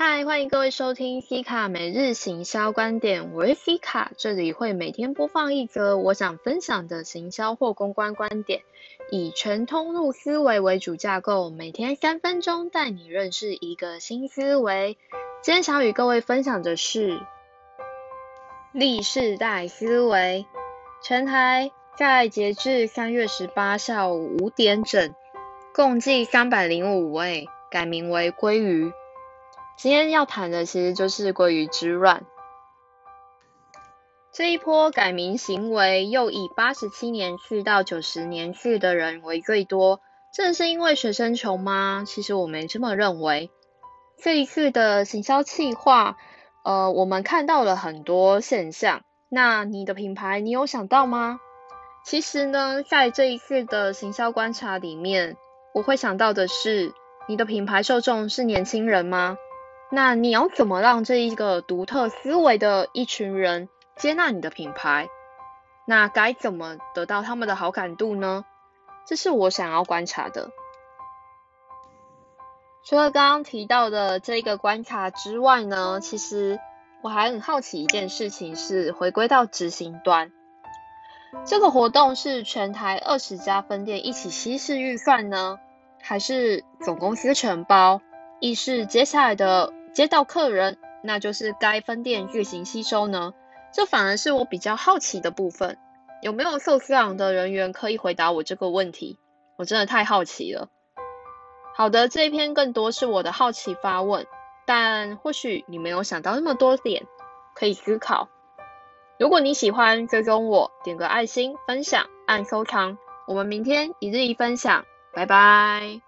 嗨，欢迎各位收听西卡每日行销观点，我是西卡，这里会每天播放一则我想分享的行销或公关观点，以全通路思维为主架构，每天三分钟带你认识一个新思维。今天想与各位分享的是历世代思维，全台在截至三月十八下午五点整，共计三百零五位改名为鲑鱼。今天要谈的其实就是鲑鱼之乱。这一波改名行为又以八十七年去到九十年去的人为最多，正是因为学生穷吗？其实我没这么认为。这一次的行销企划，呃，我们看到了很多现象。那你的品牌，你有想到吗？其实呢，在这一次的行销观察里面，我会想到的是，你的品牌受众是年轻人吗？那你要怎么让这一个独特思维的一群人接纳你的品牌？那该怎么得到他们的好感度呢？这是我想要观察的。除了刚刚提到的这个观察之外呢，其实我还很好奇一件事情，是回归到执行端。这个活动是全台二十家分店一起稀释预算呢，还是总公司承包？亦是接下来的？接到客人，那就是该分店自行吸收呢？这反而是我比较好奇的部分。有没有受饲养的人员可以回答我这个问题？我真的太好奇了。好的，这一篇更多是我的好奇发问，但或许你没有想到那么多点，可以思考。如果你喜欢追踪我，点个爱心，分享，按收藏。我们明天一日一分享，拜拜。